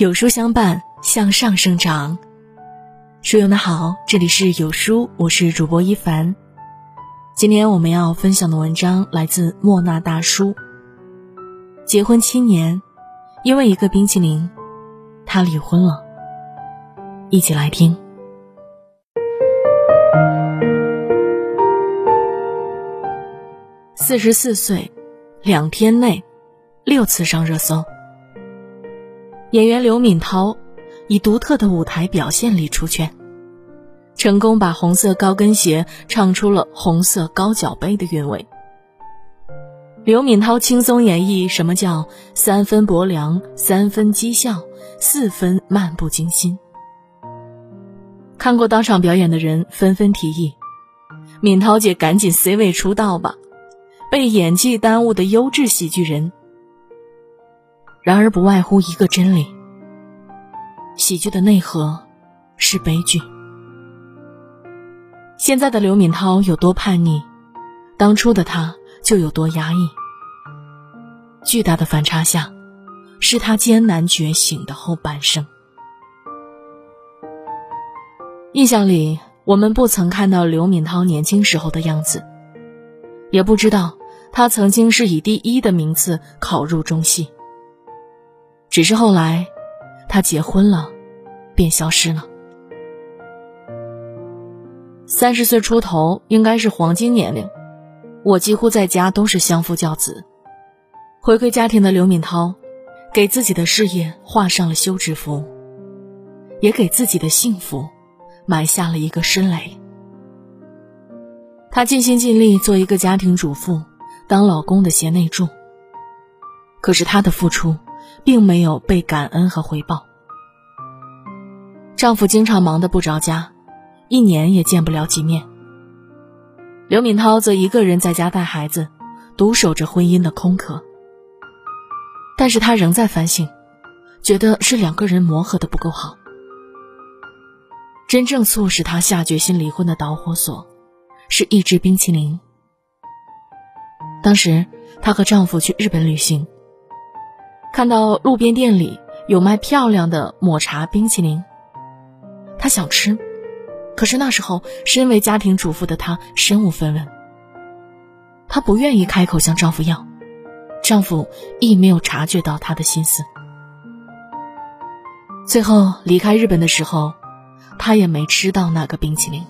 有书相伴，向上生长。书友们好，这里是有书，我是主播一凡。今天我们要分享的文章来自莫那大叔。结婚七年，因为一个冰淇淋，他离婚了。一起来听。四十四岁，两天内六次上热搜。演员刘敏涛以独特的舞台表现力出圈，成功把红色高跟鞋唱出了红色高脚杯的韵味。刘敏涛轻松演绎什么叫三分薄凉，三分讥笑，四分漫不经心。看过当场表演的人纷纷提议：“敏涛姐赶紧 C 位出道吧，被演技耽误的优质喜剧人。”然而，不外乎一个真理：喜剧的内核是悲剧。现在的刘敏涛有多叛逆，当初的她就有多压抑。巨大的反差下，是她艰难觉醒的后半生。印象里，我们不曾看到刘敏涛年轻时候的样子，也不知道她曾经是以第一的名次考入中戏。只是后来，他结婚了，便消失了。三十岁出头应该是黄金年龄，我几乎在家都是相夫教子。回归家庭的刘敏涛，给自己的事业画上了休止符，也给自己的幸福埋下了一个深雷。她尽心尽力做一个家庭主妇，当老公的贤内助。可是她的付出。并没有被感恩和回报。丈夫经常忙得不着家，一年也见不了几面。刘敏涛则一个人在家带孩子，独守着婚姻的空壳。但是她仍在反省，觉得是两个人磨合的不够好。真正促使她下决心离婚的导火索，是一支冰淇淋。当时她和丈夫去日本旅行。看到路边店里有卖漂亮的抹茶冰淇淋，她想吃，可是那时候身为家庭主妇的她身无分文。她不愿意开口向丈夫要，丈夫亦没有察觉到她的心思。最后离开日本的时候，她也没吃到那个冰淇淋。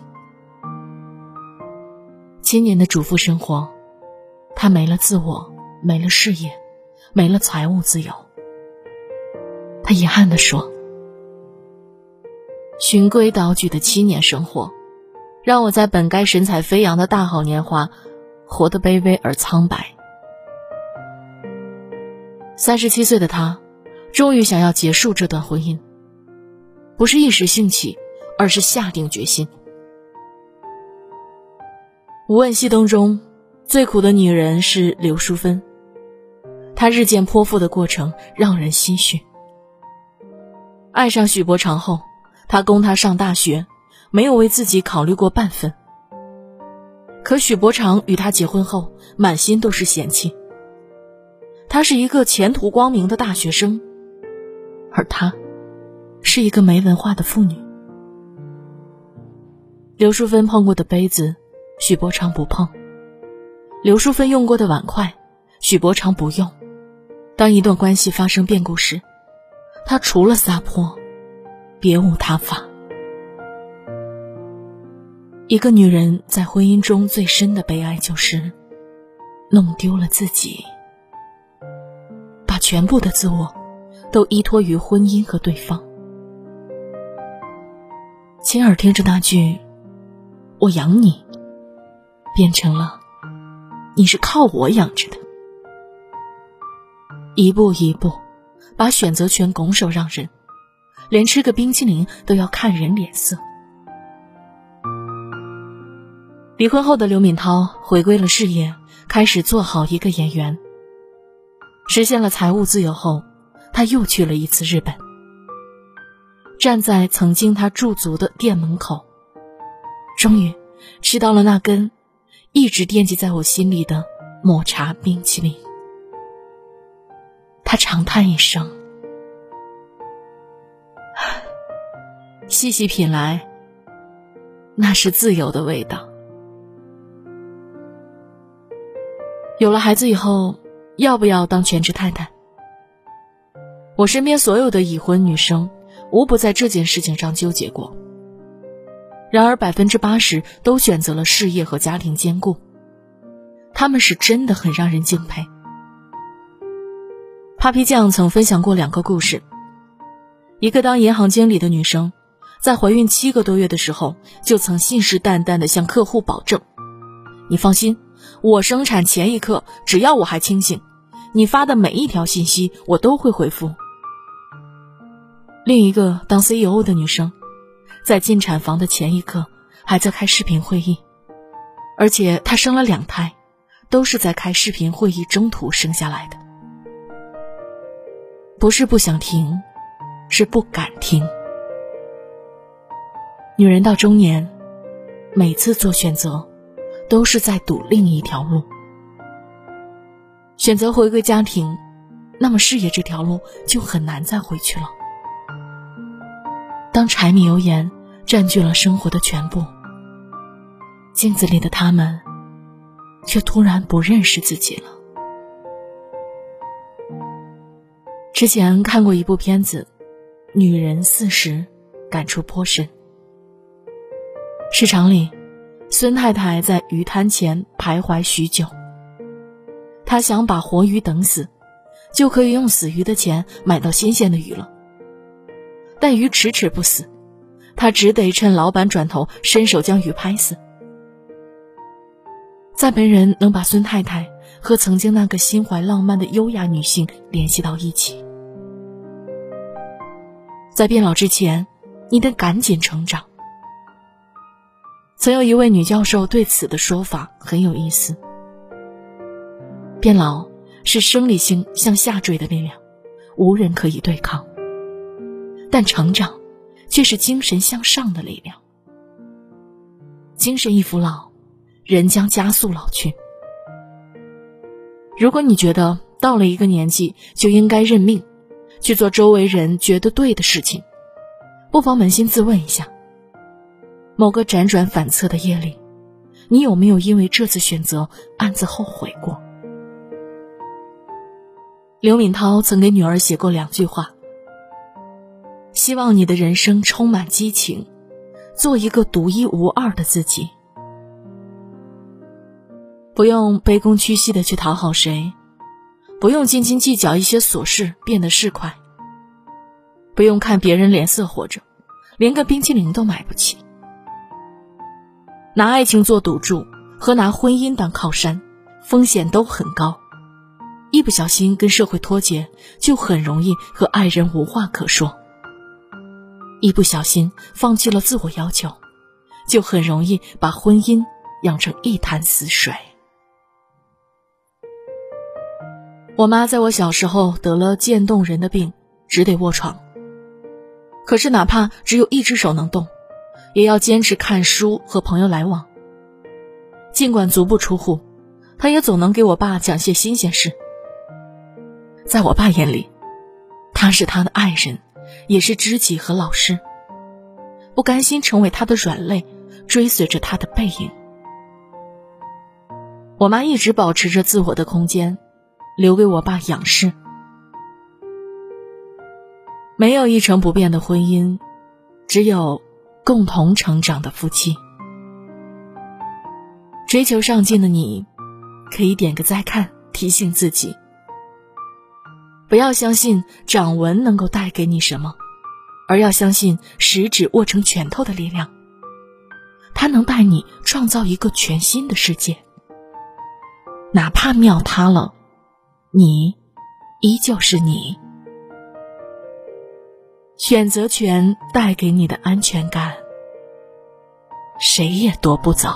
七年的主妇生活，她没了自我，没了事业。没了财务自由，他遗憾地说：“循规蹈矩的七年生活，让我在本该神采飞扬的大好年华，活得卑微而苍白。”三十七岁的他，终于想要结束这段婚姻，不是一时兴起，而是下定决心。《无问西东》中，最苦的女人是刘淑芬。她日渐泼妇的过程让人心虚。爱上许伯常后，她供他上大学，没有为自己考虑过半分。可许伯常与她结婚后，满心都是嫌弃。他是一个前途光明的大学生，而她，是一个没文化的妇女。刘淑芬碰过的杯子，许伯常不碰；刘淑芬用过的碗筷，许伯常不用。当一段关系发生变故时，他除了撒泼，别无他法。一个女人在婚姻中最深的悲哀，就是弄丢了自己，把全部的自我都依托于婚姻和对方。亲耳听着那句“我养你”，变成了“你是靠我养着的”。一步一步，把选择权拱手让人，连吃个冰淇淋都要看人脸色。离婚后的刘敏涛回归了事业，开始做好一个演员。实现了财务自由后，他又去了一次日本。站在曾经他驻足的店门口，终于吃到了那根一直惦记在我心里的抹茶冰淇淋。他长叹一声：“细细品来，那是自由的味道。有了孩子以后，要不要当全职太太？我身边所有的已婚女生，无不在这件事情上纠结过。然而百分之八十都选择了事业和家庭兼顾，他们是真的很让人敬佩。Papi 酱曾分享过两个故事：一个当银行经理的女生，在怀孕七个多月的时候，就曾信誓旦旦地向客户保证：“你放心。”我生产前一刻，只要我还清醒，你发的每一条信息我都会回复。另一个当 CEO 的女生，在进产房的前一刻还在开视频会议，而且她生了两胎，都是在开视频会议中途生下来的。不是不想停，是不敢停。女人到中年，每次做选择。都是在赌另一条路，选择回归家庭，那么事业这条路就很难再回去了。当柴米油盐占据了生活的全部，镜子里的他们，却突然不认识自己了。之前看过一部片子《女人四十》，感触颇深。市场里。孙太太在鱼摊前徘徊许久。她想把活鱼等死，就可以用死鱼的钱买到新鲜的鱼了。但鱼迟迟不死，她只得趁老板转头伸手将鱼拍死。再没人能把孙太太和曾经那个心怀浪漫的优雅女性联系到一起。在变老之前，你得赶紧成长。曾有一位女教授对此的说法很有意思：变老是生理性向下坠的力量，无人可以对抗；但成长却是精神向上的力量。精神一腐老，人将加速老去。如果你觉得到了一个年纪就应该认命，去做周围人觉得对的事情，不妨扪心自问一下。某个辗转反侧的夜里，你有没有因为这次选择暗自后悔过？刘敏涛曾给女儿写过两句话：希望你的人生充满激情，做一个独一无二的自己，不用卑躬屈膝的去讨好谁，不用斤斤计较一些琐事变得市侩，不用看别人脸色活着，连个冰淇淋都买不起。拿爱情做赌注和拿婚姻当靠山，风险都很高。一不小心跟社会脱节，就很容易和爱人无话可说；一不小心放弃了自我要求，就很容易把婚姻养成一潭死水。我妈在我小时候得了渐冻人的病，只得卧床。可是哪怕只有一只手能动。也要坚持看书和朋友来往。尽管足不出户，她也总能给我爸讲些新鲜事。在我爸眼里，他是他的爱人，也是知己和老师。不甘心成为他的软肋，追随着他的背影。我妈一直保持着自我的空间，留给我爸仰视。没有一成不变的婚姻，只有。共同成长的夫妻，追求上进的你，可以点个再看，提醒自己，不要相信掌纹能够带给你什么，而要相信食指握成拳头的力量，它能带你创造一个全新的世界。哪怕庙塌了，你依旧是你。选择权带给你的安全感，谁也夺不走。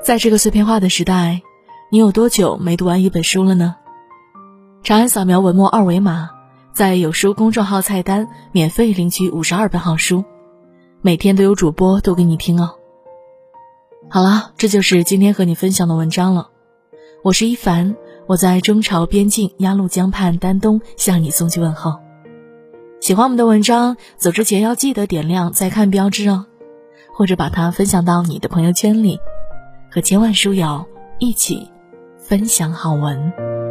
在这个碎片化的时代，你有多久没读完一本书了呢？长按扫描文末二维码，在有书公众号菜单免费领取五十二本好书，每天都有主播读给你听哦。好了，这就是今天和你分享的文章了。我是一凡，我在中朝边境鸭绿江畔丹东向你送去问候。喜欢我们的文章，走之前要记得点亮再看标志哦，或者把它分享到你的朋友圈里，和千万书友一起分享好文。